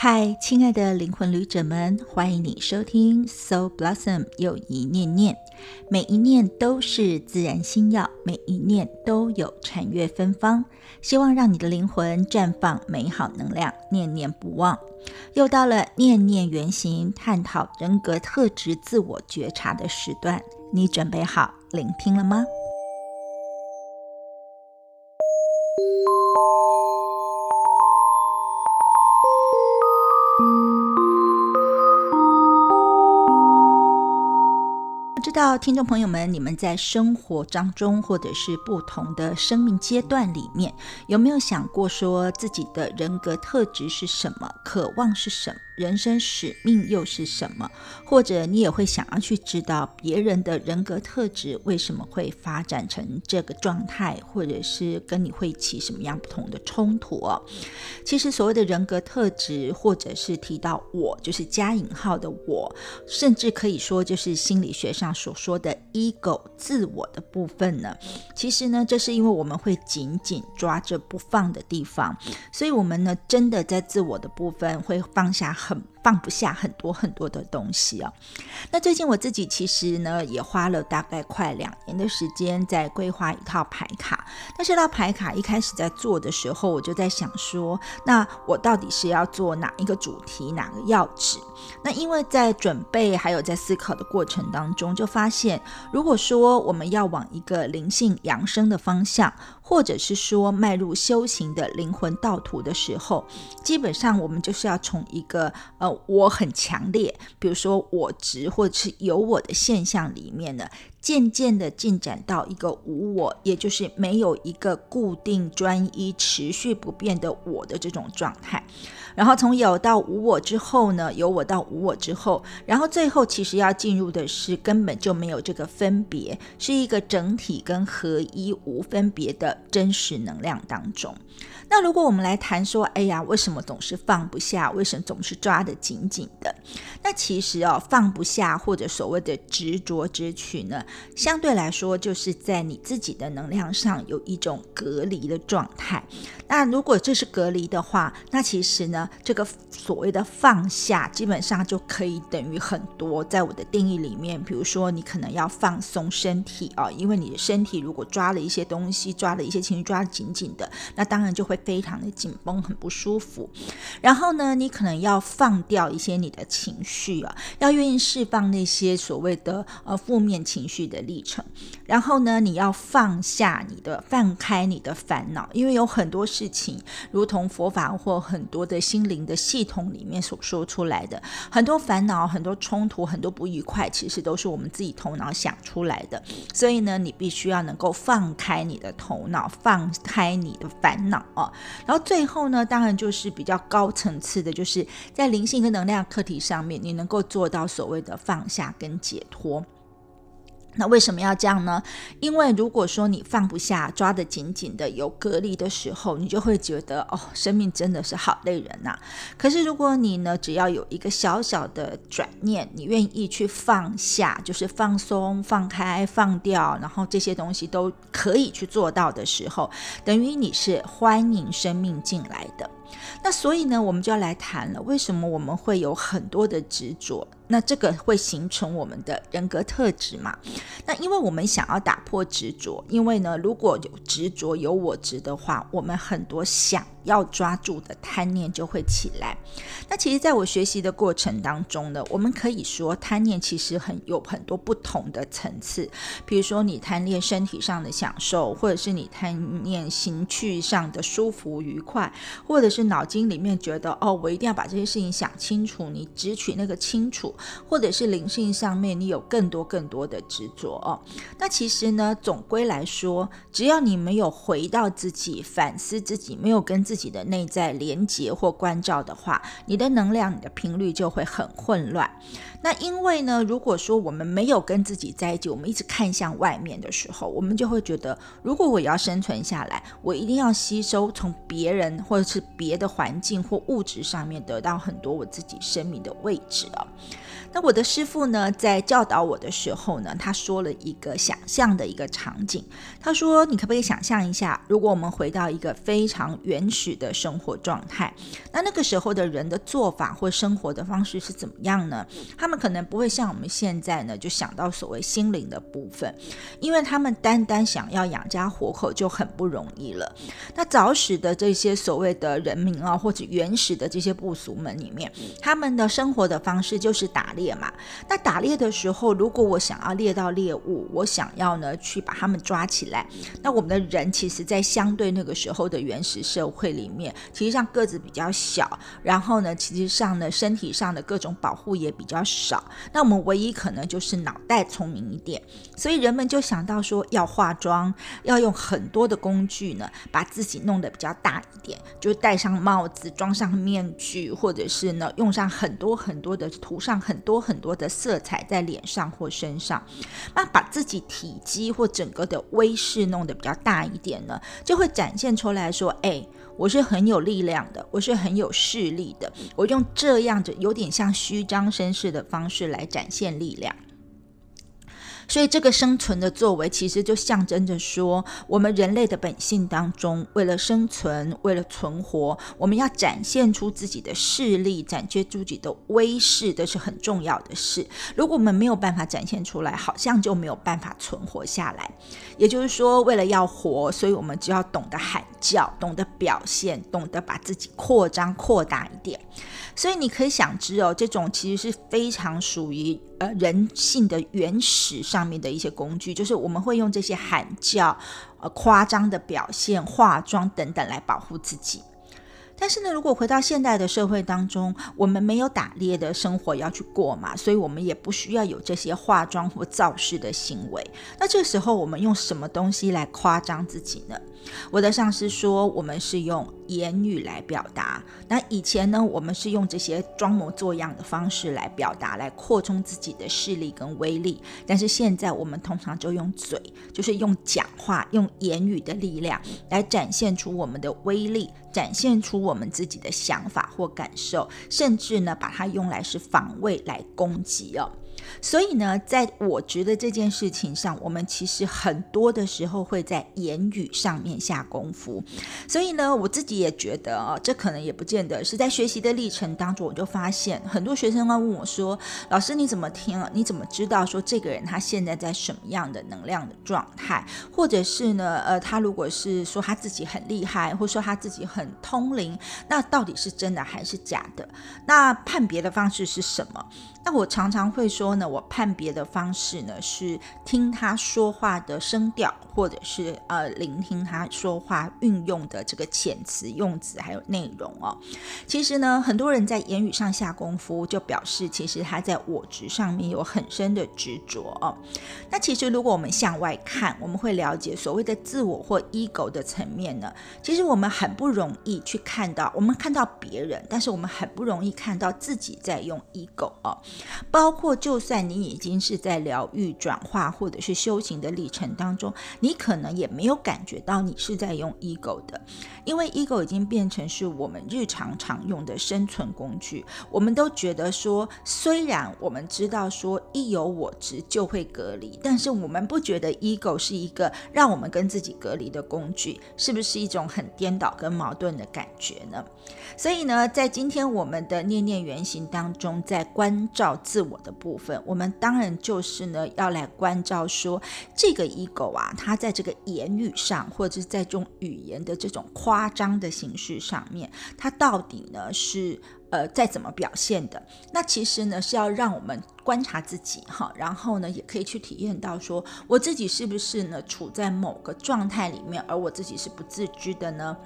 嗨，亲爱的灵魂旅者们，欢迎你收听 Soul Blossom 又一念念，每一念都是自然心药，每一念都有禅悦芬芳，希望让你的灵魂绽放美好能量，念念不忘。又到了念念原型，探讨人格特质、自我觉察的时段，你准备好聆听了吗？道听众朋友们，你们在生活当中，或者是不同的生命阶段里面，有没有想过说自己的人格特质是什么，渴望是什么？人生使命又是什么？或者你也会想要去知道别人的人格特质为什么会发展成这个状态，或者是跟你会起什么样不同的冲突哦？其实所谓的人格特质，或者是提到我，就是加引号的我，甚至可以说就是心理学上所说的 ego 自我的部分呢。其实呢，这是因为我们会紧紧抓着不放的地方，所以我们呢，真的在自我的部分会放下。很放不下很多很多的东西哦。那最近我自己其实呢，也花了大概快两年的时间在规划一套牌卡。但是到牌卡一开始在做的时候，我就在想说，那我到底是要做哪一个主题，哪个要旨？那因为在准备还有在思考的过程当中，就发现，如果说我们要往一个灵性扬升的方向，或者是说迈入修行的灵魂道途的时候，基本上我们就是要从一个呃。我很强烈，比如说我执或者是有我的现象里面呢，渐渐的进展到一个无我，也就是没有一个固定专一、持续不变的我的这种状态。然后从有到无我之后呢，有我到无我之后，然后最后其实要进入的是根本就没有这个分别，是一个整体跟合一无分别的真实能量当中。那如果我们来谈说，哎呀，为什么总是放不下？为什么总是抓得紧紧的？那其实哦，放不下或者所谓的执着之取呢，相对来说就是在你自己的能量上有一种隔离的状态。那如果这是隔离的话，那其实呢，这个所谓的放下，基本上就可以等于很多。在我的定义里面，比如说你可能要放松身体啊，因为你的身体如果抓了一些东西，抓了一些情绪抓得紧紧的，那当然就会。非常的紧绷，很不舒服。然后呢，你可能要放掉一些你的情绪啊，要愿意释放那些所谓的呃负面情绪的历程。然后呢，你要放下你的，放开你的烦恼，因为有很多事情，如同佛法或很多的心心灵的系统里面所说出来的，很多烦恼、很多冲突、很多不愉快，其实都是我们自己头脑想出来的。所以呢，你必须要能够放开你的头脑，放开你的烦恼啊。然后最后呢，当然就是比较高层次的，就是在灵性跟能量课题上面，你能够做到所谓的放下跟解脱。那为什么要这样呢？因为如果说你放不下、抓得紧紧的、有隔离的时候，你就会觉得哦，生命真的是好累人呐。可是如果你呢，只要有一个小小的转念，你愿意去放下，就是放松、放开、放掉，然后这些东西都可以去做到的时候，等于你是欢迎生命进来的。那所以呢，我们就要来谈了，为什么我们会有很多的执着？那这个会形成我们的人格特质嘛？那因为我们想要打破执着，因为呢，如果有执着有我执的话，我们很多想要抓住的贪念就会起来。那其实，在我学习的过程当中呢，我们可以说贪念其实很有很多不同的层次。比如说，你贪恋身体上的享受，或者是你贪念情趣上的舒服愉快，或者是脑筋里面觉得哦，我一定要把这些事情想清楚，你只取那个清楚。或者是灵性上面，你有更多更多的执着哦。那其实呢，总归来说，只要你没有回到自己反思自己，没有跟自己己的内在连接或关照的话，你的能量、你的频率就会很混乱。那因为呢，如果说我们没有跟自己在一起，我们一直看向外面的时候，我们就会觉得，如果我要生存下来，我一定要吸收从别人或者是别的环境或物质上面得到很多我自己生命的位置啊。那我的师傅呢，在教导我的时候呢，他说了一个想象的一个场景。他说：“你可不可以想象一下，如果我们回到一个非常原始的生活状态，那那个时候的人的做法或生活的方式是怎么样呢？他们可能不会像我们现在呢，就想到所谓心灵的部分，因为他们单单想要养家活口就很不容易了。那早始的这些所谓的人民啊，或者原始的这些部族们里面，他们的生活的方式就是打。”猎嘛，那打猎的时候，如果我想要猎到猎物，我想要呢去把他们抓起来，那我们的人其实，在相对那个时候的原始社会里面，其实上个子比较小，然后呢，其实上呢身体上的各种保护也比较少，那我们唯一可能就是脑袋聪明一点，所以人们就想到说要化妆，要用很多的工具呢，把自己弄得比较大一点，就戴上帽子，装上面具，或者是呢用上很多很多的涂上很。多很多的色彩在脸上或身上，那把自己体积或整个的威势弄得比较大一点呢，就会展现出来说：“哎，我是很有力量的，我是很有势力的。”我用这样子有点像虚张声势的方式来展现力量。所以，这个生存的作为，其实就象征着说，我们人类的本性当中，为了生存，为了存活，我们要展现出自己的势力，展现自己的威势，这是很重要的事。如果我们没有办法展现出来，好像就没有办法存活下来。也就是说，为了要活，所以我们只要懂得喊叫，懂得表现，懂得把自己扩张、扩大一点。所以你可以想知哦，这种其实是非常属于呃人性的原始上上面的一些工具，就是我们会用这些喊叫、呃夸张的表现、化妆等等来保护自己。但是呢，如果回到现代的社会当中，我们没有打猎的生活要去过嘛，所以我们也不需要有这些化妆或造势的行为。那这时候我们用什么东西来夸张自己呢？我的上司说，我们是用言语来表达。那以前呢，我们是用这些装模作样的方式来表达，来扩充自己的势力跟威力。但是现在，我们通常就用嘴，就是用讲话、用言语的力量来展现出我们的威力，展现出我们自己的想法或感受，甚至呢，把它用来是防卫、来攻击哦。所以呢，在我觉得这件事情上，我们其实很多的时候会在言语上面下功夫。所以呢，我自己也觉得啊，这可能也不见得是在学习的历程当中，我就发现很多学生会问我说：“老师，你怎么听？你怎么知道说这个人他现在在什么样的能量的状态？或者是呢，呃，他如果是说他自己很厉害，或说他自己很通灵，那到底是真的还是假的？那判别的方式是什么？”那我常常会说我判别的方式呢是听他说话的声调，或者是呃聆听他说话运用的这个遣词用词还有内容哦。其实呢，很多人在言语上下功夫，就表示其实他在我执上面有很深的执着哦。那其实如果我们向外看，我们会了解所谓的自我或 ego 的层面呢，其实我们很不容易去看到，我们看到别人，但是我们很不容易看到自己在用 ego 哦。包括，就就算你已经是在疗愈、转化或者是修行的历程当中，你可能也没有感觉到你是在用 ego 的，因为 ego 已经变成是我们日常常用的生存工具。我们都觉得说，虽然我们知道说一有我执就会隔离，但是我们不觉得 ego 是一个让我们跟自己隔离的工具，是不是一种很颠倒跟矛盾的感觉呢？所以呢，在今天我们的念念原型当中，在关照。自我的部分，我们当然就是呢，要来关照说这个 ego 啊，它在这个言语上，或者是在这种语言的这种夸夸张的形式上面，它到底呢是。呃，再怎么表现的，那其实呢是要让我们观察自己哈，然后呢也可以去体验到说，我自己是不是呢处在某个状态里面，而我自己是不自知的呢？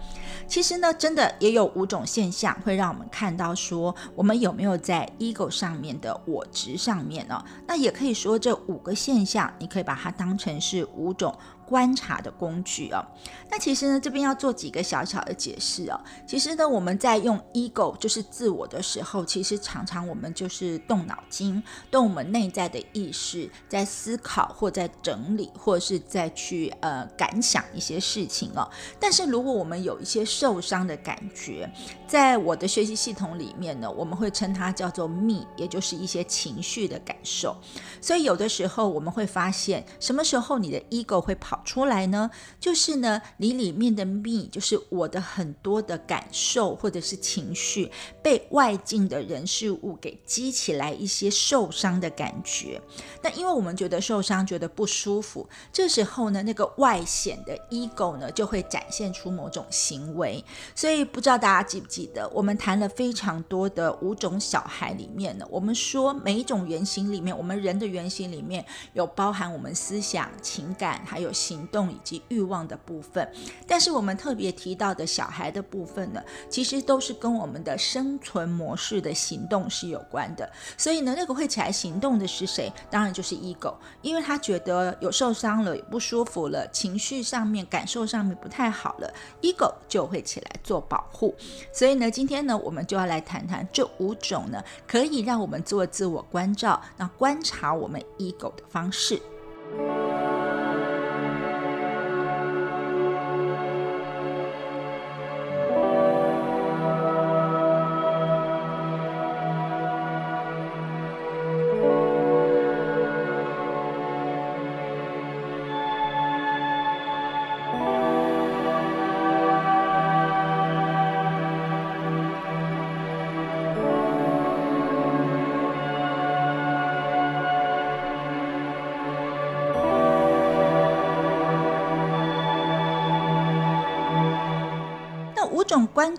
其实呢，真的也有五种现象会让我们看到说，我们有没有在 ego 上面的我值上面呢？那也可以说这五个现象，你可以把它当成是五种观察的工具哦。那其实呢，这边要做几个小小的解释哦。其实呢，我们在用 ego 就是自我的时候，其实常常我们就是动脑筋，动我们内在的意识，在思考或在整理，或是在去呃感想一些事情哦。但是如果我们有一些受伤的感觉，在我的学习系统里面呢，我们会称它叫做 me，也就是一些情绪的感受。所以有的时候我们会发现，什么时候你的 ego 会跑出来呢？就是呢，你里面的 me，就是我的很多的感受或者是情绪，被外境的人事物给激起来一些受伤的感觉。那因为我们觉得受伤，觉得不舒服，这时候呢，那个外显的 ego 呢，就会展现出某种行为。所以不知道大家记不记得，我们谈了非常多的五种小孩里面呢，我们说每一种原型里面，我们人的原型里面有包含我们思想、情感，还有行动以及欲望的部分。但是我们特别提到的小孩的部分呢，其实都是跟我们的生存存模式的行动是有关的。所以呢，那个会起来行动的是谁？当然就是 ego，因为他觉得有受伤了，有不舒服了，情绪上面、感受上面不太好了，ego 就会起来做保护。所以呢，今天呢，我们就要来谈谈这五种呢，可以让我们做自我关照，那观察我们 ego 的方式。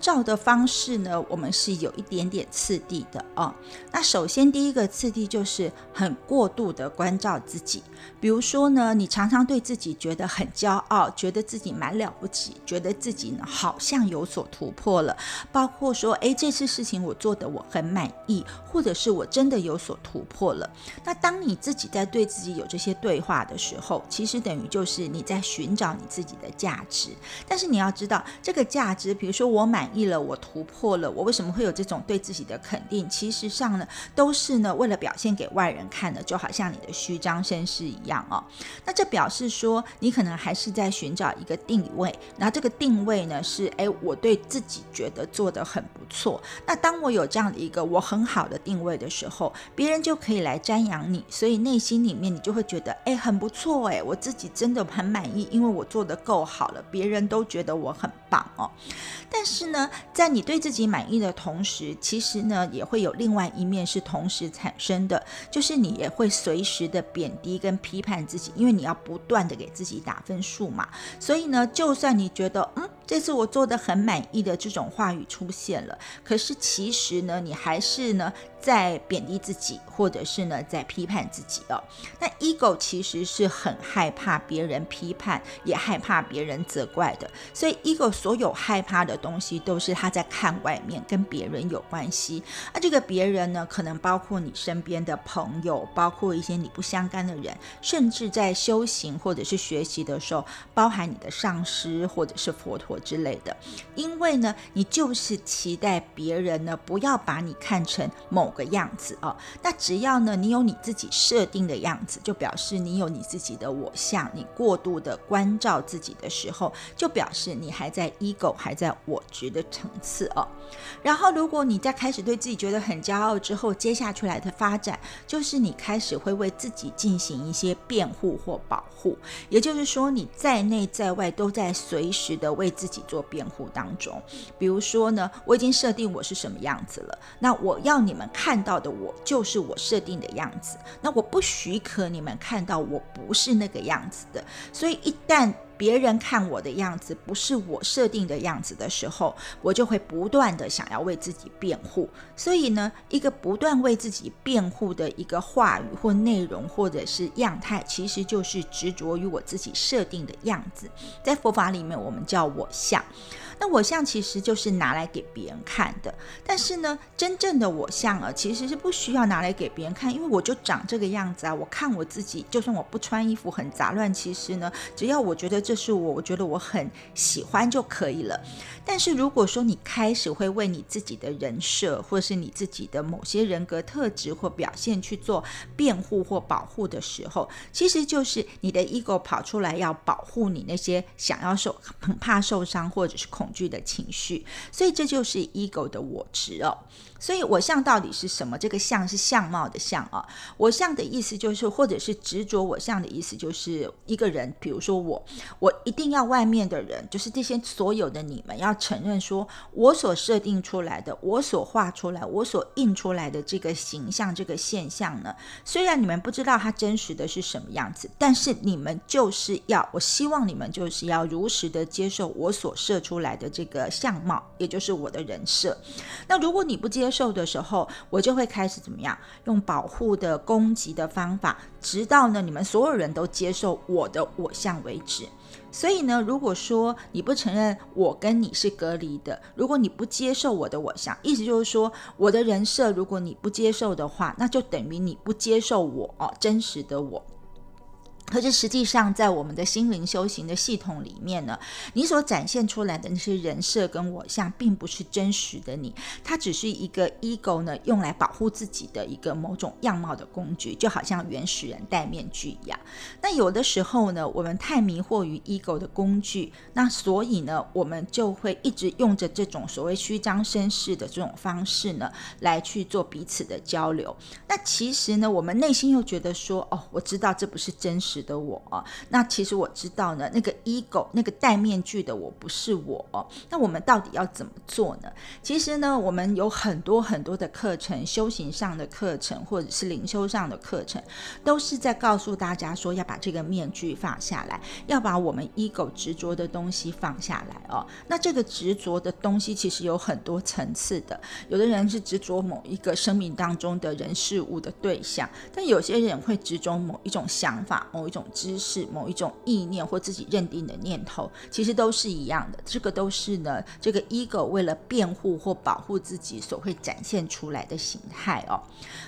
照的方式呢，我们是有一点点次第的哦。那首先第一个次第就是很过度的关照自己，比如说呢，你常常对自己觉得很骄傲，觉得自己蛮了不起，觉得自己呢好像有所突破了，包括说，诶，这次事情我做的我很满意，或者是我真的有所突破了。那当你自己在对自己有这些对话的时候，其实等于就是你在寻找你自己的价值。但是你要知道，这个价值，比如说。我满意了，我突破了，我为什么会有这种对自己的肯定？其实上呢，都是呢为了表现给外人看的，就好像你的虚张声势一样哦。那这表示说，你可能还是在寻找一个定位，那这个定位呢是，哎，我对自己觉得做得很不错。那当我有这样的一个我很好的定位的时候，别人就可以来瞻仰你，所以内心里面你就会觉得，哎，很不错，哎，我自己真的很满意，因为我做得够好了，别人都觉得我很棒哦。但是呢，在你对自己满意的同时，其实呢，也会有另外一面是同时产生的，就是你也会随时的贬低跟批判自己，因为你要不断的给自己打分数嘛。所以呢，就算你觉得嗯，这次我做的很满意的这种话语出现了，可是其实呢，你还是呢。在贬低自己，或者是呢，在批判自己哦。那 ego 其实是很害怕别人批判，也害怕别人责怪的。所以 ego 所有害怕的东西，都是他在看外面跟别人有关系。那这个别人呢，可能包括你身边的朋友，包括一些你不相干的人，甚至在修行或者是学习的时候，包含你的上师或者是佛陀之类的。因为呢，你就是期待别人呢，不要把你看成某。个样子哦，那只要呢，你有你自己设定的样子，就表示你有你自己的我相。你过度的关照自己的时候，就表示你还在 ego 还在我执的层次哦。然后，如果你在开始对自己觉得很骄傲之后，接下去来的发展就是你开始会为自己进行一些辩护或保护，也就是说，你在内在外都在随时的为自自己做辩护当中。比如说呢，我已经设定我是什么样子了，那我要你们。看到的我就是我设定的样子，那我不许可你们看到我不是那个样子的。所以一旦别人看我的样子不是我设定的样子的时候，我就会不断的想要为自己辩护。所以呢，一个不断为自己辩护的一个话语或内容或者是样态，其实就是执着于我自己设定的样子。在佛法里面，我们叫我相。那我相其实就是拿来给别人看的，但是呢，真正的我相啊，其实是不需要拿来给别人看，因为我就长这个样子啊。我看我自己，就算我不穿衣服很杂乱，其实呢，只要我觉得这是我，我觉得我很喜欢就可以了。但是如果说你开始会为你自己的人设，或是你自己的某些人格特质或表现去做辩护或保护的时候，其实就是你的 ego 跑出来要保护你那些想要受、很怕受伤或者是恐。恐惧的情绪，所以这就是 ego 的我执哦。所以我相到底是什么？这个相是相貌的相啊。我相的意思就是，或者是执着我相的意思，就是一个人，比如说我，我一定要外面的人，就是这些所有的你们要承认，说我所设定出来的，我所画出来，我所印出来的这个形象，这个现象呢，虽然你们不知道它真实的是什么样子，但是你们就是要，我希望你们就是要如实的接受我所设出来的这个相貌，也就是我的人设。那如果你不接，受的时候，我就会开始怎么样？用保护的、攻击的方法，直到呢你们所有人都接受我的我相为止。所以呢，如果说你不承认我跟你是隔离的，如果你不接受我的我相，意思就是说我的人设，如果你不接受的话，那就等于你不接受我哦，真实的我。可是实际上，在我们的心灵修行的系统里面呢，你所展现出来的那些人设跟我像，并不是真实的你，它只是一个 ego 呢用来保护自己的一个某种样貌的工具，就好像原始人戴面具一样。那有的时候呢，我们太迷惑于 ego 的工具，那所以呢，我们就会一直用着这种所谓虚张声势的这种方式呢，来去做彼此的交流。那其实呢，我们内心又觉得说，哦，我知道这不是真实。的我啊，那其实我知道呢，那个 ego 那个戴面具的我不是我。那我们到底要怎么做呢？其实呢，我们有很多很多的课程，修行上的课程或者是灵修上的课程，都是在告诉大家说要把这个面具放下来，要把我们 ego 执着的东西放下来哦。那这个执着的东西其实有很多层次的，有的人是执着某一个生命当中的人事物的对象，但有些人会执着某一种想法，某某一种知识、某一种意念或自己认定的念头，其实都是一样的。这个都是呢，这个 ego 为了辩护或保护自己所会展现出来的形态哦。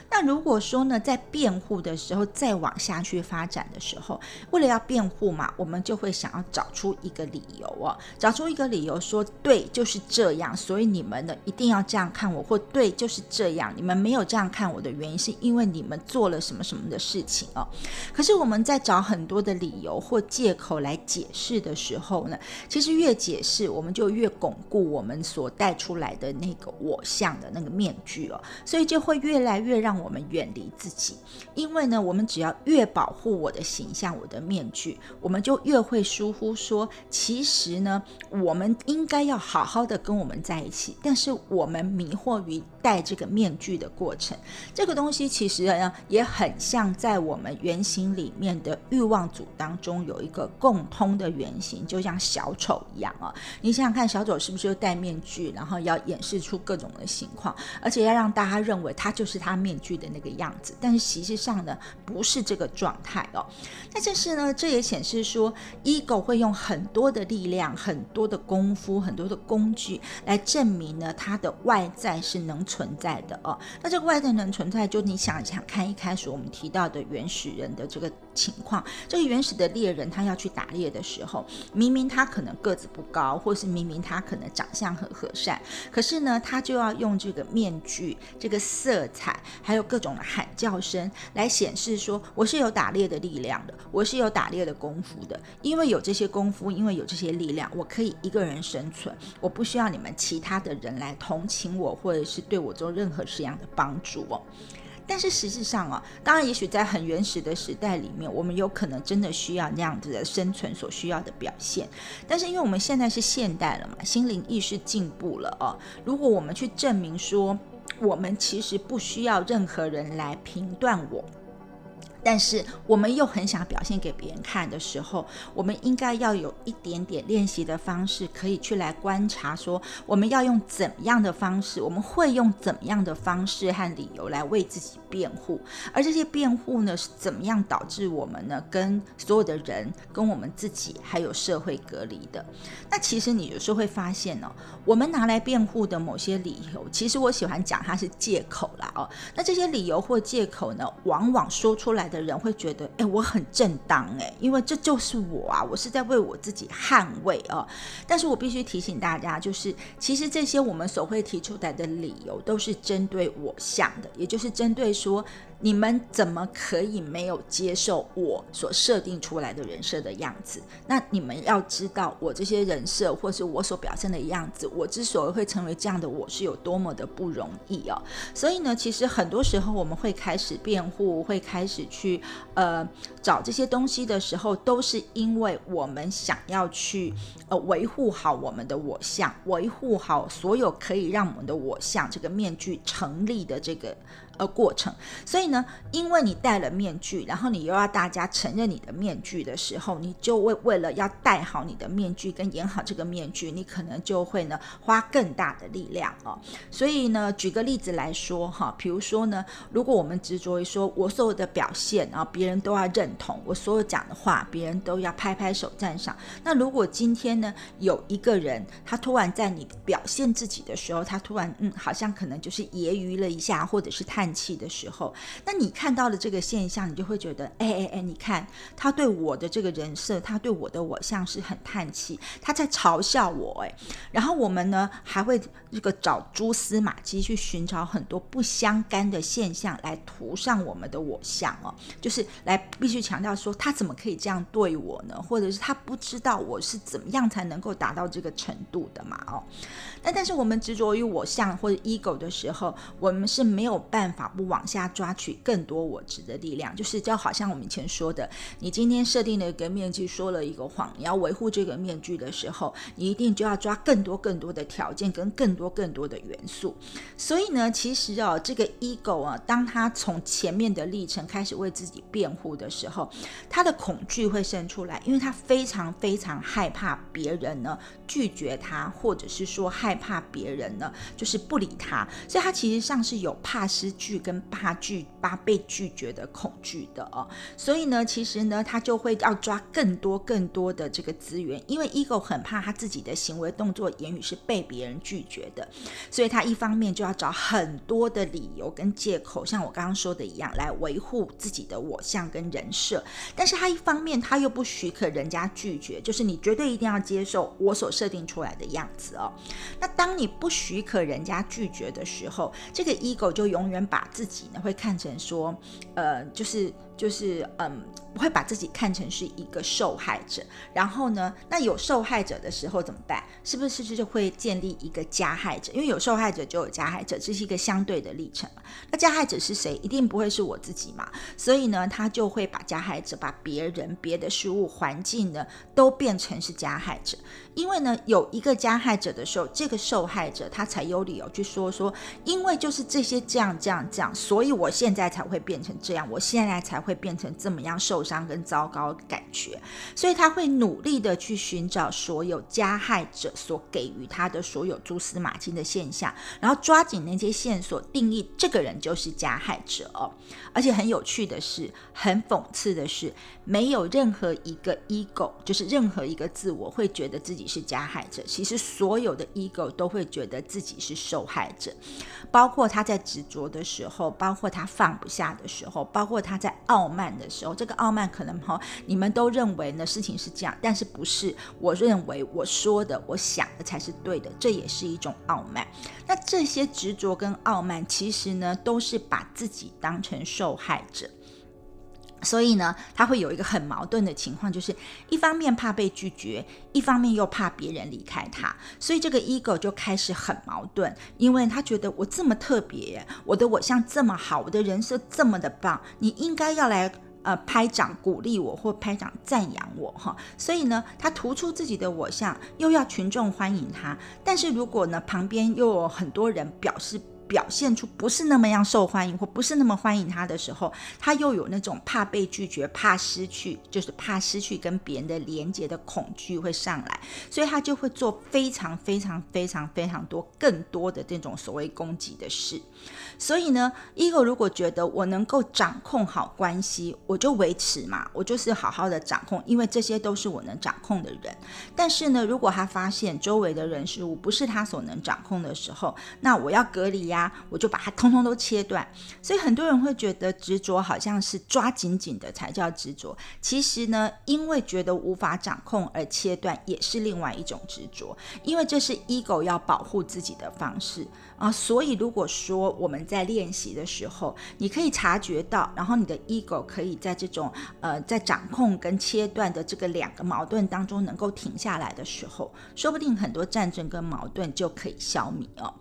那如果说呢，在辩护的时候再往下去发展的时候，为了要辩护嘛，我们就会想要找出一个理由哦，找出一个理由说对就是这样，所以你们呢一定要这样看我，或对就是这样，你们没有这样看我的原因是因为你们做了什么什么的事情哦。可是我们在找很多的理由或借口来解释的时候呢，其实越解释我们就越巩固我们所带出来的那个我相的那个面具哦，所以就会越来越让。我们远离自己，因为呢，我们只要越保护我的形象、我的面具，我们就越会疏忽说，其实呢，我们应该要好好的跟我们在一起。但是我们迷惑于戴这个面具的过程，这个东西其实呢，也很像在我们原型里面的欲望组当中有一个共通的原型，就像小丑一样啊。你想想看，小丑是不是戴面具，然后要演示出各种的情况，而且要让大家认为他就是他面。具的那个样子，但是实际上呢，不是这个状态哦。那这是呢，这也显示说，ego 会用很多的力量、很多的功夫、很多的工具来证明呢，他的外在是能存在的哦。那这个外在能存在，就你想想看，一开始我们提到的原始人的这个情况，这个原始的猎人他要去打猎的时候，明明他可能个子不高，或是明明他可能长相很和善，可是呢，他就要用这个面具、这个色彩还。有各种的喊叫声来显示说我是有打猎的力量的，我是有打猎的功夫的。因为有这些功夫，因为有这些力量，我可以一个人生存，我不需要你们其他的人来同情我，或者是对我做任何这样的帮助哦。但是实际上啊，当然，也许在很原始的时代里面，我们有可能真的需要那样子的生存所需要的表现。但是因为我们现在是现代了嘛，心灵意识进步了哦。如果我们去证明说，我们其实不需要任何人来评断我。但是我们又很想表现给别人看的时候，我们应该要有一点点练习的方式，可以去来观察，说我们要用怎样的方式，我们会用怎么样的方式和理由来为自己辩护，而这些辩护呢，是怎么样导致我们呢跟所有的人、跟我们自己还有社会隔离的？那其实你有时候会发现哦，我们拿来辩护的某些理由，其实我喜欢讲它是借口啦哦。那这些理由或借口呢，往往说出来的。的人会觉得，哎，我很正当，哎，因为这就是我啊，我是在为我自己捍卫啊。但是我必须提醒大家，就是其实这些我们所会提出来的理由，都是针对我想的，也就是针对说。你们怎么可以没有接受我所设定出来的人设的样子？那你们要知道，我这些人设或是我所表现的样子，我之所以会成为这样的，我是有多么的不容易哦。所以呢，其实很多时候我们会开始辩护，会开始去去呃找这些东西的时候，都是因为我们想要去呃维护好我们的我相，维护好所有可以让我们的我相这个面具成立的这个。呃，过程，所以呢，因为你戴了面具，然后你又要大家承认你的面具的时候，你就为为了要戴好你的面具跟演好这个面具，你可能就会呢花更大的力量哦。所以呢，举个例子来说哈，比如说呢，如果我们执着于说我所有的表现啊，别人都要认同我所有讲的话，别人都要拍拍手赞赏。那如果今天呢，有一个人他突然在你表现自己的时候，他突然嗯，好像可能就是揶揄了一下，或者是太叹。气的时候，那你看到了这个现象，你就会觉得，哎哎哎，你看他对我的这个人设，他对我的我像是很叹气，他在嘲笑我，哎，然后我们呢还会这个找蛛丝马迹去寻找很多不相干的现象来涂上我们的我相哦，就是来必须强调说他怎么可以这样对我呢？或者是他不知道我是怎么样才能够达到这个程度的嘛？哦，那但是我们执着于我相或者 ego 的时候，我们是没有办法法。不往下抓取更多我值的力量，就是就好像我们以前说的，你今天设定了一个面具，说了一个谎，你要维护这个面具的时候，你一定就要抓更多更多的条件跟更多更多的元素。所以呢，其实哦，这个 ego 啊，当他从前面的历程开始为自己辩护的时候，他的恐惧会生出来，因为他非常非常害怕别人呢拒绝他，或者是说害怕别人呢就是不理他，所以他其实上是有怕失去。拒跟怕拒、怕被拒绝的恐惧的哦，所以呢，其实呢，他就会要抓更多、更多的这个资源，因为 ego 很怕他自己的行为、动作、言语是被别人拒绝的，所以他一方面就要找很多的理由跟借口，像我刚刚说的一样，来维护自己的我相跟人设。但是他一方面他又不许可人家拒绝，就是你绝对一定要接受我所设定出来的样子哦。那当你不许可人家拒绝的时候，这个 ego 就永远把把自己呢会看成说，呃，就是就是嗯。会把自己看成是一个受害者，然后呢，那有受害者的时候怎么办？是不是就会建立一个加害者？因为有受害者就有加害者，这是一个相对的历程那加害者是谁？一定不会是我自己嘛？所以呢，他就会把加害者、把别人、别的事物、环境呢，都变成是加害者。因为呢，有一个加害者的时候，这个受害者他才有理由去说说，因为就是这些这样这样这样，所以我现在才会变成这样，我现在才会变成这么样受。伤跟糟糕感觉，所以他会努力的去寻找所有加害者所给予他的所有蛛丝马迹的现象，然后抓紧那些线索，定义这个人就是加害者。而且很有趣的是，很讽刺的是，没有任何一个 ego，就是任何一个自我会觉得自己是加害者。其实所有的 ego 都会觉得自己是受害者，包括他在执着的时候，包括他放不下的时候，包括他在傲傲慢的时候，这个傲。慢可能哈，你们都认为呢事情是这样，但是不是？我认为我说的、我想的才是对的，这也是一种傲慢。那这些执着跟傲慢，其实呢都是把自己当成受害者，所以呢他会有一个很矛盾的情况，就是一方面怕被拒绝，一方面又怕别人离开他，所以这个 ego 就开始很矛盾，因为他觉得我这么特别，我的我像这么好，我的人设这么的棒，你应该要来。呃，拍掌鼓励我或拍掌赞扬我哈，所以呢，他突出自己的我相，又要群众欢迎他，但是如果呢，旁边又有很多人表示。表现出不是那么样受欢迎，或不是那么欢迎他的时候，他又有那种怕被拒绝、怕失去，就是怕失去跟别人的连接的恐惧会上来，所以他就会做非常非常非常非常多更多的这种所谓攻击的事。所以呢，ego 如果觉得我能够掌控好关系，我就维持嘛，我就是好好的掌控，因为这些都是我能掌控的人。但是呢，如果他发现周围的人事物不是他所能掌控的时候，那我要隔离呀，我就把它通通都切断。所以很多人会觉得执着好像是抓紧紧的才叫执着，其实呢，因为觉得无法掌控而切断，也是另外一种执着，因为这是 ego 要保护自己的方式。啊，所以如果说我们在练习的时候，你可以察觉到，然后你的 ego 可以在这种呃在掌控跟切断的这个两个矛盾当中能够停下来的时候，说不定很多战争跟矛盾就可以消弭哦。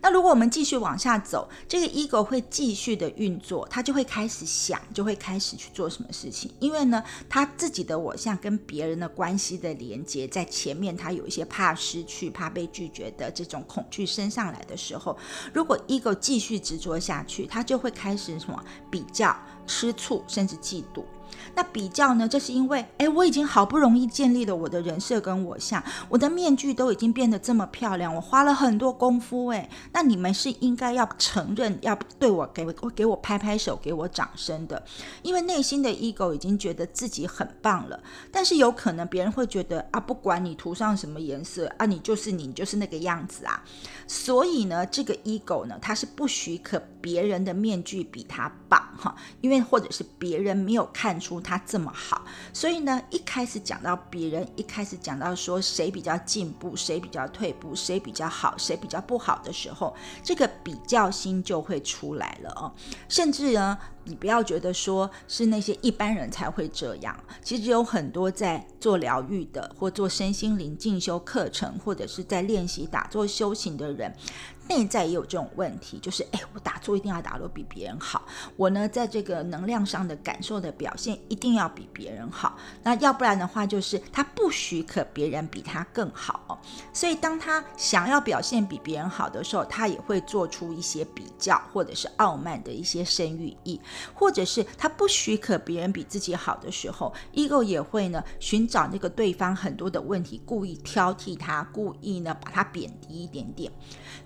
那如果我们继续往下走，这个 ego 会继续的运作，他就会开始想，就会开始去做什么事情。因为呢，他自己的我像跟别人的关系的连接，在前面他有一些怕失去、怕被拒绝的这种恐惧升上来的时候，如果 ego 继续执着下去，他就会开始什么比较、吃醋，甚至嫉妒。那比较呢？这是因为，哎，我已经好不容易建立了我的人设跟我像，我的面具都已经变得这么漂亮，我花了很多功夫，哎，那你们是应该要承认，要对我给我给我拍拍手，给我掌声的，因为内心的 ego 已经觉得自己很棒了。但是有可能别人会觉得啊，不管你涂上什么颜色啊，你就是你，就是那个样子啊。所以呢，这个 ego 呢，它是不许可别人的面具比他棒哈，因为或者是别人没有看出。他这么好，所以呢，一开始讲到别人，一开始讲到说谁比较进步，谁比较退步，谁比较好，谁比较不好的时候，这个比较心就会出来了哦。甚至呢，你不要觉得说是那些一般人才会这样，其实有很多在做疗愈的，或做身心灵进修课程，或者是在练习打坐修行的人。内在也有这种问题，就是哎，我打坐一定要打得比别人好，我呢在这个能量上的感受的表现一定要比别人好，那要不然的话就是他不许可别人比他更好，所以当他想要表现比别人好的时候，他也会做出一些比较或者是傲慢的一些生育意，或者是他不许可别人比自己好的时候，ego 也会呢寻找那个对方很多的问题，故意挑剔他，故意呢把他贬低一点点。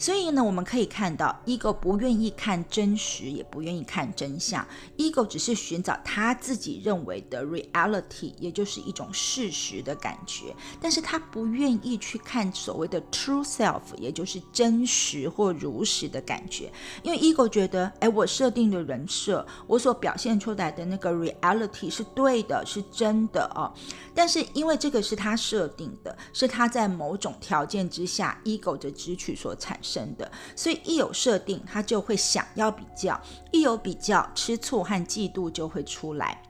所以呢，我们可以看到，ego 不愿意看真实，也不愿意看真相。ego 只是寻找他自己认为的 reality，也就是一种事实的感觉。但是他不愿意去看所谓的 true self，也就是真实或如实的感觉。因为 ego 觉得，哎，我设定的人设，我所表现出来的那个 reality 是对的，是真的哦。但是因为这个是他设定的，是他在某种条件之下 ego 的支取所产生。真的，所以一有设定，他就会想要比较；一有比较，吃醋和嫉妒就会出来。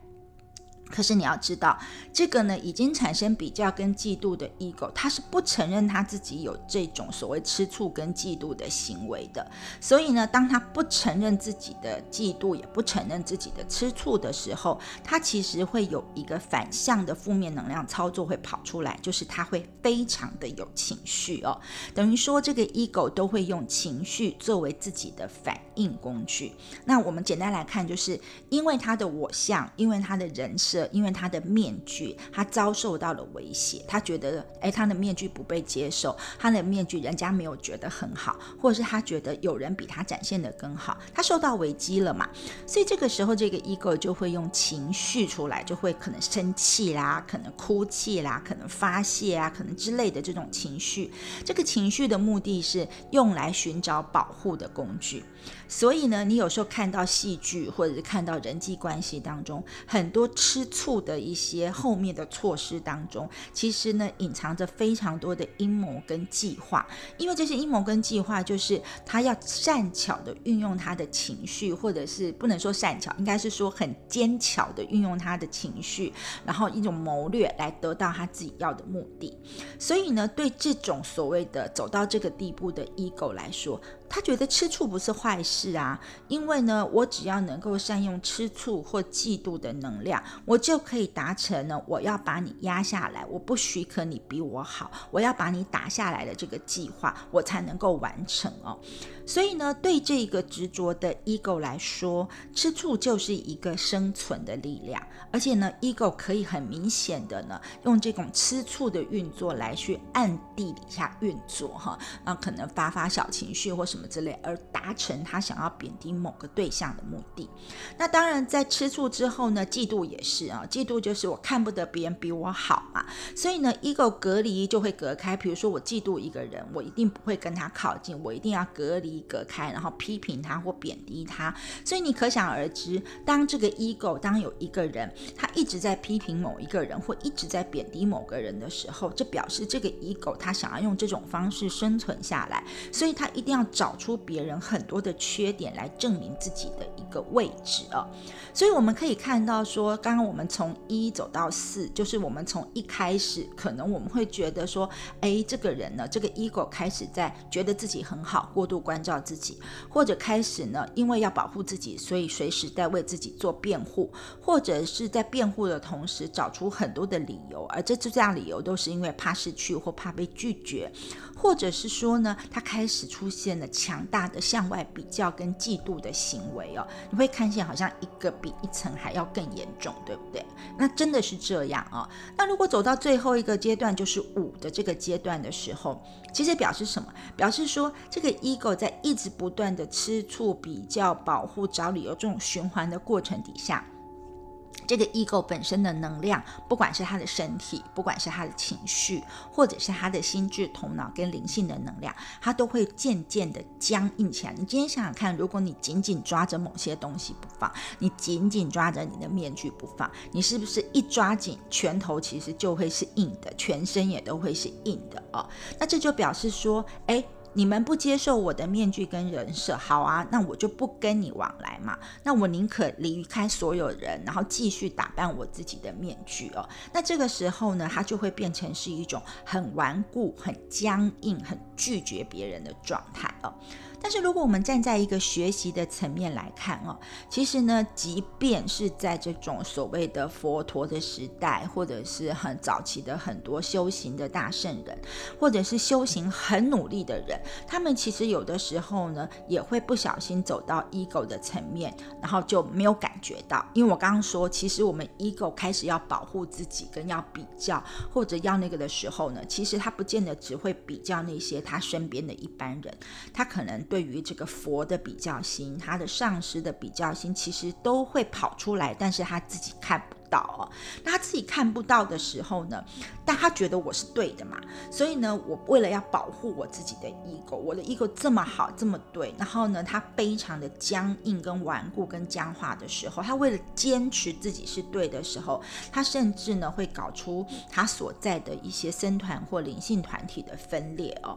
可是你要知道，这个呢已经产生比较跟嫉妒的 ego，他是不承认他自己有这种所谓吃醋跟嫉妒的行为的。所以呢，当他不承认自己的嫉妒，也不承认自己的吃醋的时候，他其实会有一个反向的负面能量操作会跑出来，就是他会非常的有情绪哦。等于说，这个 ego 都会用情绪作为自己的反应工具。那我们简单来看，就是因为他的我相，因为他的人设。因为他的面具，他遭受到了威胁，他觉得，哎，他的面具不被接受，他的面具人家没有觉得很好，或者是他觉得有人比他展现的更好，他受到危机了嘛？所以这个时候，这个 ego 就会用情绪出来，就会可能生气啦，可能哭泣啦，可能发泄啊，可能之类的这种情绪。这个情绪的目的是用来寻找保护的工具。所以呢，你有时候看到戏剧，或者是看到人际关系当中很多吃醋的一些后面的措施当中，其实呢，隐藏着非常多的阴谋跟计划。因为这些阴谋跟计划，就是他要善巧的运用他的情绪，或者是不能说善巧，应该是说很尖巧的运用他的情绪，然后一种谋略来得到他自己要的目的。所以呢，对这种所谓的走到这个地步的 ego 来说，他觉得吃醋不是坏事啊，因为呢，我只要能够善用吃醋或嫉妒的能量，我就可以达成呢，我要把你压下来，我不许可你比我好，我要把你打下来的这个计划，我才能够完成哦。所以呢，对这个执着的 ego 来说，吃醋就是一个生存的力量，而且呢，ego 可以很明显的呢，用这种吃醋的运作来去暗地底下运作哈，那可能发发小情绪或什么之类，而达成他想要贬低某个对象的目的。那当然，在吃醋之后呢，嫉妒也是啊，嫉妒就是我看不得别人比我好嘛，所以呢，ego 隔离就会隔开。比如说我嫉妒一个人，我一定不会跟他靠近，我一定要隔离。一隔开，然后批评他或贬低他，所以你可想而知，当这个 ego 当有一个人他一直在批评某一个人或一直在贬低某个人的时候，这表示这个 ego 他想要用这种方式生存下来，所以他一定要找出别人很多的缺点来证明自己的一个位置啊。所以我们可以看到说，刚刚我们从一走到四，就是我们从一开始，可能我们会觉得说，哎，这个人呢，这个 ego 开始在觉得自己很好，过度关照自己，或者开始呢，因为要保护自己，所以随时在为自己做辩护，或者是在辩护的同时找出很多的理由，而这这样理由都是因为怕失去或怕被拒绝，或者是说呢，他开始出现了强大的向外比较跟嫉妒的行为哦，你会看见好像一个。比一层还要更严重，对不对？那真的是这样啊。那如果走到最后一个阶段，就是五的这个阶段的时候，其实表示什么？表示说这个 ego 在一直不断的吃醋、比较、保护、找理由这种循环的过程底下。这个 ego 本身的能量，不管是他的身体，不管是他的情绪，或者是他的心智、头脑跟灵性的能量，它都会渐渐的僵硬起来。你今天想想看，如果你紧紧抓着某些东西不放，你紧紧抓着你的面具不放，你是不是一抓紧拳头，其实就会是硬的，全身也都会是硬的哦？那这就表示说，哎。你们不接受我的面具跟人设，好啊，那我就不跟你往来嘛。那我宁可离开所有人，然后继续打扮我自己的面具哦。那这个时候呢，他就会变成是一种很顽固、很僵硬、很拒绝别人的状态哦。但是如果我们站在一个学习的层面来看哦，其实呢，即便是在这种所谓的佛陀的时代，或者是很早期的很多修行的大圣人，或者是修行很努力的人，他们其实有的时候呢，也会不小心走到 ego 的层面，然后就没有感觉到。因为我刚刚说，其实我们 ego 开始要保护自己，跟要比较或者要那个的时候呢，其实他不见得只会比较那些他身边的一般人，他可能。对于这个佛的比较心，他的上师的比较心，其实都会跑出来，但是他自己看不。到哦，那他自己看不到的时候呢？但他觉得我是对的嘛，所以呢，我为了要保护我自己的 ego，我的 ego 这么好这么对，然后呢，他非常的僵硬跟顽固跟僵化的时候，他为了坚持自己是对的时候，他甚至呢会搞出他所在的一些僧团或灵性团体的分裂哦。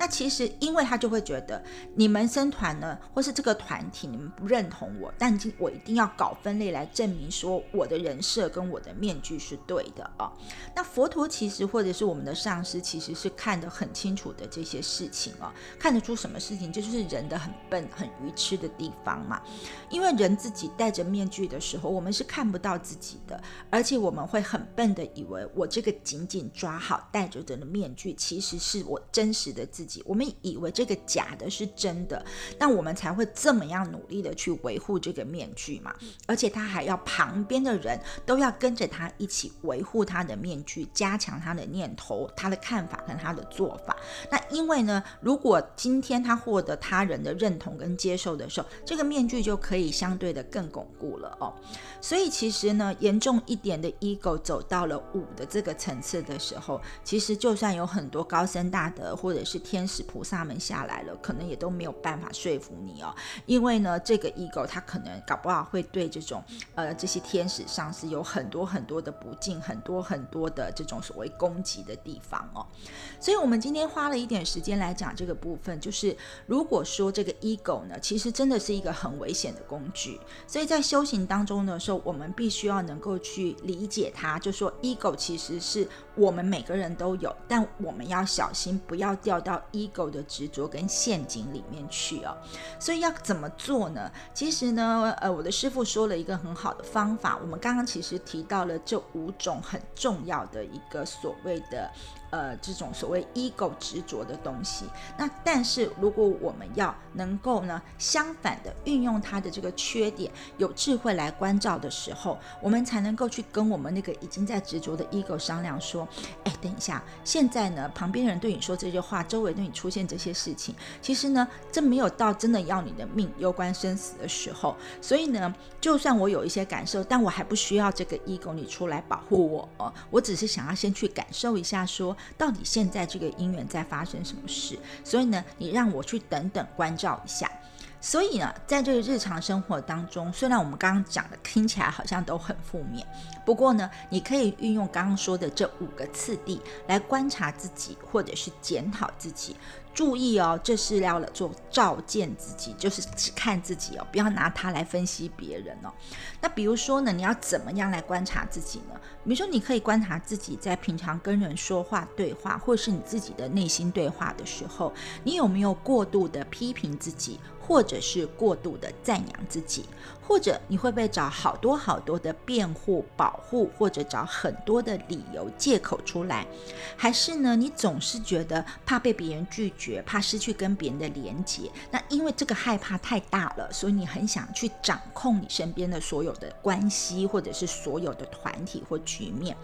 那其实因为他就会觉得你们生团呢，或是这个团体你们不认同我，但今我一定要搞分类来证明说我的人。设跟我的面具是对的啊，那佛陀其实或者是我们的上师，其实是看得很清楚的这些事情哦，看得出什么事情，这就是人的很笨、很愚痴的地方嘛。因为人自己戴着面具的时候，我们是看不到自己的，而且我们会很笨的以为我这个紧紧抓好戴着的面具，其实是我真实的自己。我们以为这个假的是真的，那我们才会这么样努力的去维护这个面具嘛。而且他还要旁边的人。都要跟着他一起维护他的面具，加强他的念头、他的看法跟他的做法。那因为呢，如果今天他获得他人的认同跟接受的时候，这个面具就可以相对的更巩固了哦。所以其实呢，严重一点的 ego 走到了五的这个层次的时候，其实就算有很多高僧大德或者是天天使菩萨们下来了，可能也都没有办法说服你哦。因为呢，这个 ego 他可能搞不好会对这种呃这些天使上司。有很多很多的不敬，很多很多的这种所谓攻击的地方哦。所以，我们今天花了一点时间来讲这个部分，就是如果说这个 ego 呢，其实真的是一个很危险的工具。所以在修行当中的时候，我们必须要能够去理解它，就说 ego 其实是我们每个人都有，但我们要小心不要掉到 ego 的执着跟陷阱里面去哦。所以要怎么做呢？其实呢，呃，我的师傅说了一个很好的方法。我们刚刚其实提到了这五种很重要的一个所谓的。呃，这种所谓 ego 执着的东西，那但是如果我们要能够呢，相反的运用它的这个缺点，有智慧来关照的时候，我们才能够去跟我们那个已经在执着的 ego 商量说，哎，等一下，现在呢，旁边人对你说这些话，周围对你出现这些事情，其实呢，这没有到真的要你的命，攸关生死的时候，所以呢，就算我有一些感受，但我还不需要这个 ego 你出来保护我，哦，我只是想要先去感受一下说。到底现在这个姻缘在发生什么事？所以呢，你让我去等等关照一下。所以呢，在这个日常生活当中，虽然我们刚刚讲的听起来好像都很负面，不过呢，你可以运用刚刚说的这五个次第来观察自己，或者是检讨自己。注意哦，这是要了做照见自己，就是只看自己哦，不要拿它来分析别人哦。那比如说呢，你要怎么样来观察自己呢？比如说，你可以观察自己在平常跟人说话对话，或是你自己的内心对话的时候，你有没有过度的批评自己？或者是过度的赞扬自己，或者你会不会找好多好多的辩护、保护，或者找很多的理由、借口出来？还是呢，你总是觉得怕被别人拒绝，怕失去跟别人的连接？那因为这个害怕太大了，所以你很想去掌控你身边的所有的关系，或者是所有的团体或局面？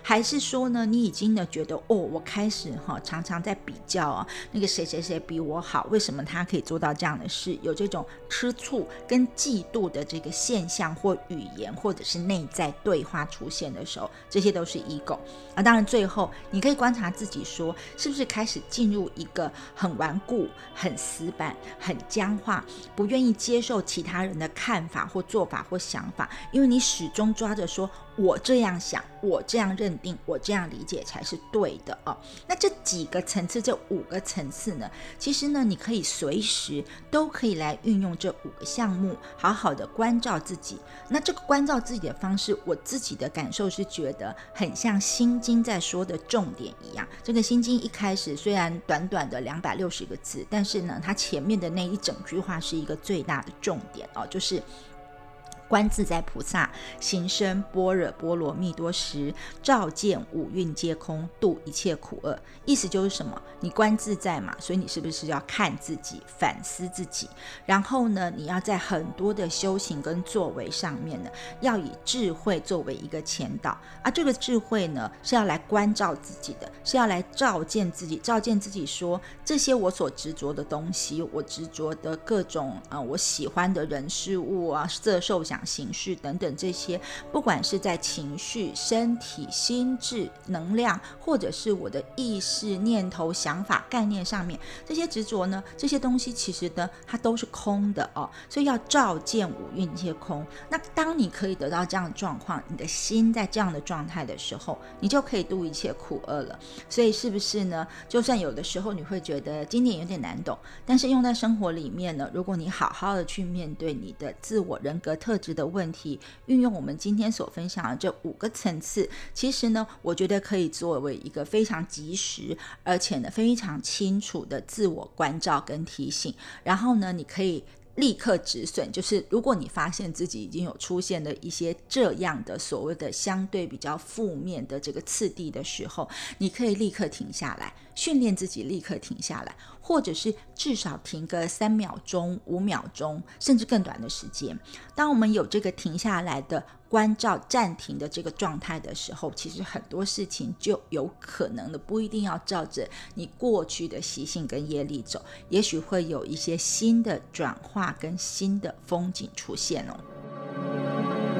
还是说呢，你已经呢觉得哦，我开始哈常常在比较啊，那个谁谁谁比我好，为什么他可以做到这样的事？有这种吃醋跟嫉妒的这个现象，或语言，或者是内在对话出现的时候，这些都是 ego 啊。当然，最后你可以观察自己，说是不是开始进入一个很顽固、很死板、很僵化，不愿意接受其他人的看法或做法或想法，因为你始终抓着说。我这样想，我这样认定，我这样理解才是对的哦。那这几个层次，这五个层次呢？其实呢，你可以随时都可以来运用这五个项目，好好的关照自己。那这个关照自己的方式，我自己的感受是觉得很像《心经》在说的重点一样。这个《心经》一开始虽然短短的两百六十个字，但是呢，它前面的那一整句话是一个最大的重点哦，就是。观自在菩萨行深般若波罗蜜多时，照见五蕴皆空，度一切苦厄。意思就是什么？你观自在嘛，所以你是不是要看自己、反思自己？然后呢，你要在很多的修行跟作为上面呢，要以智慧作为一个前导。而这个智慧呢，是要来关照自己的，是要来照见自己，照见自己说这些我所执着的东西，我执着的各种啊，我喜欢的人事物啊，色受想。形式等等这些，不管是在情绪、身体、心智、能量，或者是我的意识、念头、想法、概念上面，这些执着呢，这些东西其实呢，它都是空的哦。所以要照见五蕴皆空。那当你可以得到这样的状况，你的心在这样的状态的时候，你就可以度一切苦厄了。所以是不是呢？就算有的时候你会觉得经典有点难懂，但是用在生活里面呢，如果你好好的去面对你的自我人格特质。的问题，运用我们今天所分享的这五个层次，其实呢，我觉得可以作为一个非常及时，而且呢非常清楚的自我关照跟提醒。然后呢，你可以立刻止损，就是如果你发现自己已经有出现了一些这样的所谓的相对比较负面的这个次第的时候，你可以立刻停下来，训练自己立刻停下来。或者是至少停个三秒钟、五秒钟，甚至更短的时间。当我们有这个停下来的关照、暂停的这个状态的时候，其实很多事情就有可能的，不一定要照着你过去的习性跟业力走，也许会有一些新的转化跟新的风景出现哦。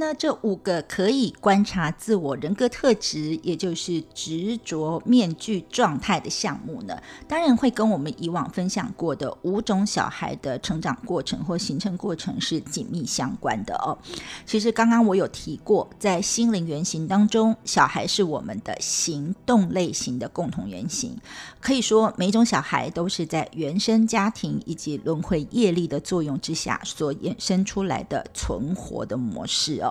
呢，这五个可以观察自我人格特质，也就是执着面具状态的项目呢，当然会跟我们以往分享过的五种小孩的成长过程或形成过程是紧密相关的哦。其实刚刚我有提过，在心灵原型当中，小孩是我们的行动类型的共同原型。可以说，每种小孩都是在原生家庭以及轮回业力的作用之下所衍生出来的存活的模式。是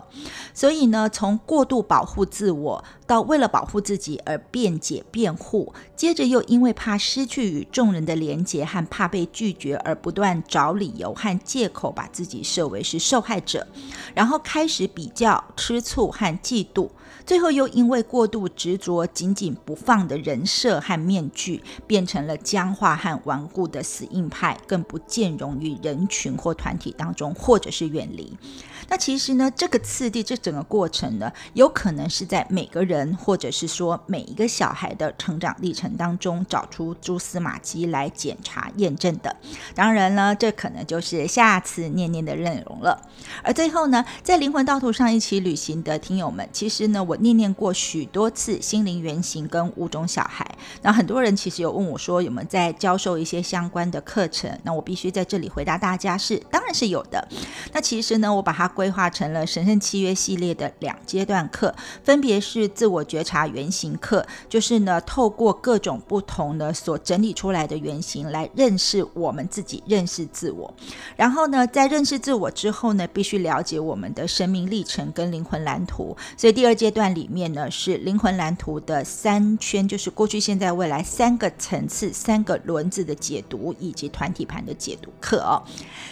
所以呢，从过度保护自我到为了保护自己而辩解辩护，接着又因为怕失去与众人的连结和怕被拒绝而不断找理由和借口把自己设为是受害者，然后开始比较、吃醋和嫉妒。最后又因为过度执着、紧紧不放的人设和面具，变成了僵化和顽固的死硬派，更不见容于人群或团体当中，或者是远离。那其实呢，这个次第，这整个过程呢，有可能是在每个人，或者是说每一个小孩的成长历程当中，找出蛛丝马迹来检查验证的。当然呢，这可能就是下次念念的内容了。而最后呢，在灵魂道途上一起旅行的听友们，其实呢，我。念念过许多次心灵原型跟五种小孩，那很多人其实有问我说有没有在教授一些相关的课程？那我必须在这里回答大家是，当然是有的。那其实呢，我把它规划成了神圣契约系列的两阶段课，分别是自我觉察原型课，就是呢透过各种不同的所整理出来的原型来认识我们自己，认识自我。然后呢，在认识自我之后呢，必须了解我们的生命历程跟灵魂蓝图。所以第二阶段。里面呢是灵魂蓝图的三圈，就是过去、现在、未来三个层次、三个轮子的解读，以及团体盘的解读课哦。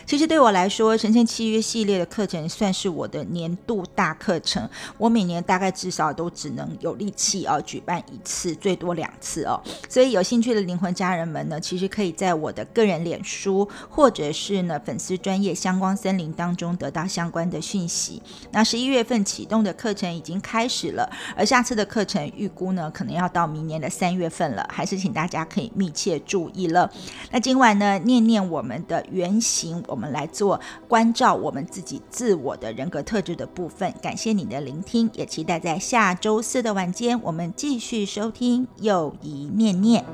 其实对我来说，神圣契约系列的课程算是我的年度大课程。我每年大概至少都只能有力气哦举办一次，最多两次哦。所以有兴趣的灵魂家人们呢，其实可以在我的个人脸书或者是呢粉丝专业相关森林当中得到相关的讯息。那十一月份启动的课程已经开始。了，而下次的课程预估呢，可能要到明年的三月份了，还是请大家可以密切注意了。那今晚呢，念念我们的原型，我们来做关照我们自己自我我的人格特质的部分。感谢你的聆听，也期待在下周四的晚间，我们继续收听又一念念。